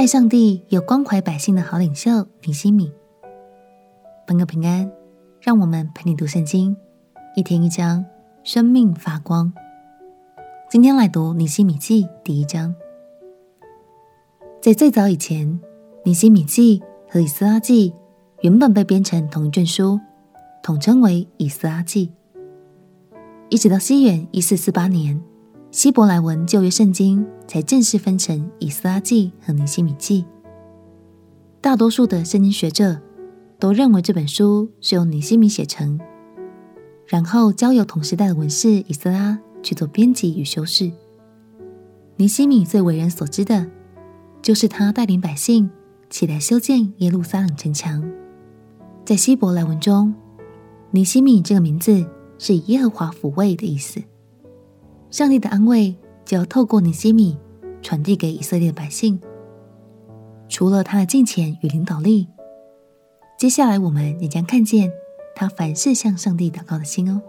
爱上帝有关怀百姓的好领袖尼西米。朋友平安，让我们陪你读圣经，一天一章，生命发光。今天来读尼西米记第一章。在最早以前，尼西米记和以斯拉记原本被编成同一卷书，统称为以斯拉记。一直到西元一四四八年，希伯来文旧约圣经才正式分成以斯拉记和尼西米记。大多数的圣经学者都认为这本书是由尼西米写成，然后交由同时代的文士以斯拉去做编辑与修饰。尼西米最为人所知的，就是他带领百姓起来修建耶路撒冷城墙。在希伯来文中，尼西米这个名字。是耶和华抚慰的意思。上帝的安慰就要透过尼西米传递给以色列的百姓。除了他的敬虔与领导力，接下来我们也将看见他凡事向上帝祷告的心哦。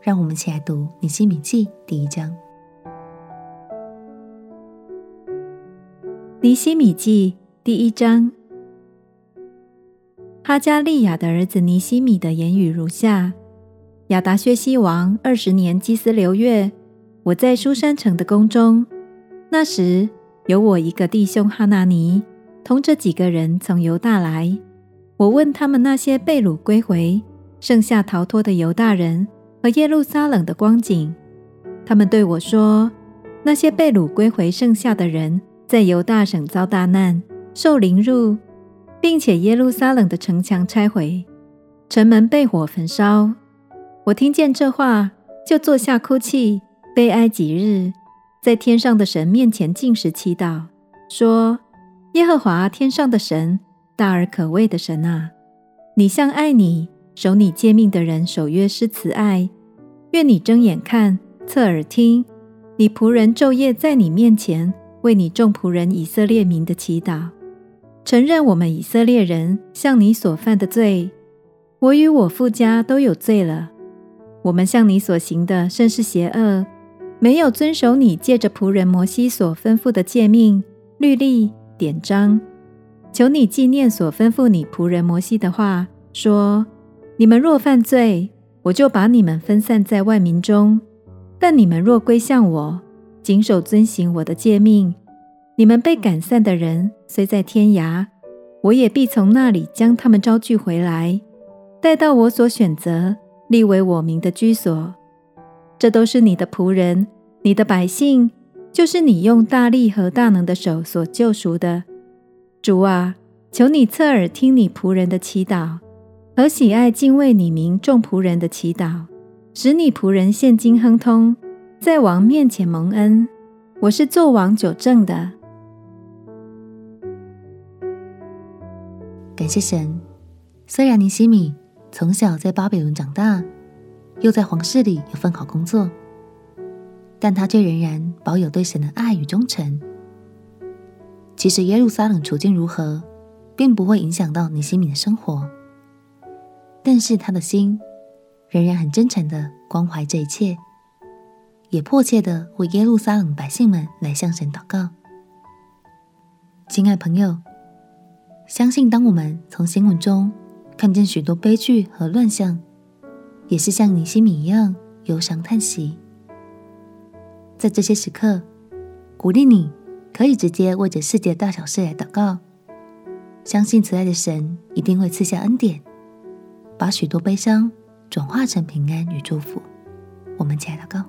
让我们一起来读尼西米记第一章。尼西米记第一章。哈加利亚的儿子尼西米的言语如下。亚达薛西王二十年基斯流月，我在书珊城的宫中。那时有我一个弟兄哈拿尼，同着几个人从犹大来。我问他们那些被掳归回、剩下逃脱的犹大人和耶路撒冷的光景。他们对我说：那些被掳归回剩下的人，在犹大省遭大难，受凌辱，并且耶路撒冷的城墙拆毁，城门被火焚烧。我听见这话，就坐下哭泣，悲哀几日，在天上的神面前禁食祈祷，说：“耶和华天上的神，大而可畏的神啊，你向爱你、守你诫命的人守约施慈爱。愿你睁眼看，侧耳听，你仆人昼夜在你面前为你众仆人以色列民的祈祷，承认我们以色列人向你所犯的罪。我与我父家都有罪了。”我们向你所行的甚是邪恶，没有遵守你借着仆人摩西所吩咐的诫命、律例、典章。求你纪念所吩咐你仆人摩西的话，说：你们若犯罪，我就把你们分散在万民中；但你们若归向我，谨守遵行我的诫命，你们被赶散的人虽在天涯，我也必从那里将他们招聚回来，带到我所选择。立为我名的居所，这都是你的仆人，你的百姓，就是你用大力和大能的手所救赎的。主啊，求你侧耳听你仆人的祈祷，和喜爱敬畏你名众仆人的祈祷，使你仆人现今亨通，在王面前蒙恩。我是作王久正的。感谢神，虽然尼西米。从小在巴比伦长大，又在皇室里有份好工作，但他却仍然保有对神的爱与忠诚。其实耶路撒冷处境如何，并不会影响到尼西米的生活，但是他的心仍然很真诚的关怀这一切，也迫切的为耶路撒冷百姓们来向神祷告。亲爱朋友，相信当我们从新闻中，看见许多悲剧和乱象，也是像尼西米一样忧伤叹息。在这些时刻，鼓励你可以直接为着世界大小事来祷告，相信慈爱的神一定会赐下恩典，把许多悲伤转化成平安与祝福。我们起来祷告，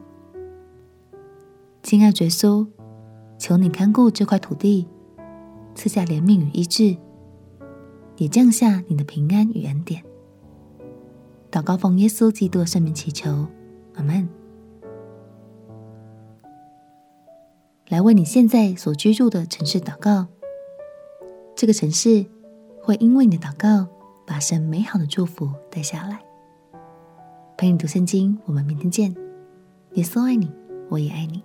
亲爱的耶稣，求你看顾这块土地，赐下怜悯与医治。也降下你的平安与恩典。祷告奉耶稣基督的圣名祈求，阿门。来为你现在所居住的城市祷告，这个城市会因为你的祷告，把神美好的祝福带下来。陪你读圣经，我们明天见。耶稣爱你，我也爱你。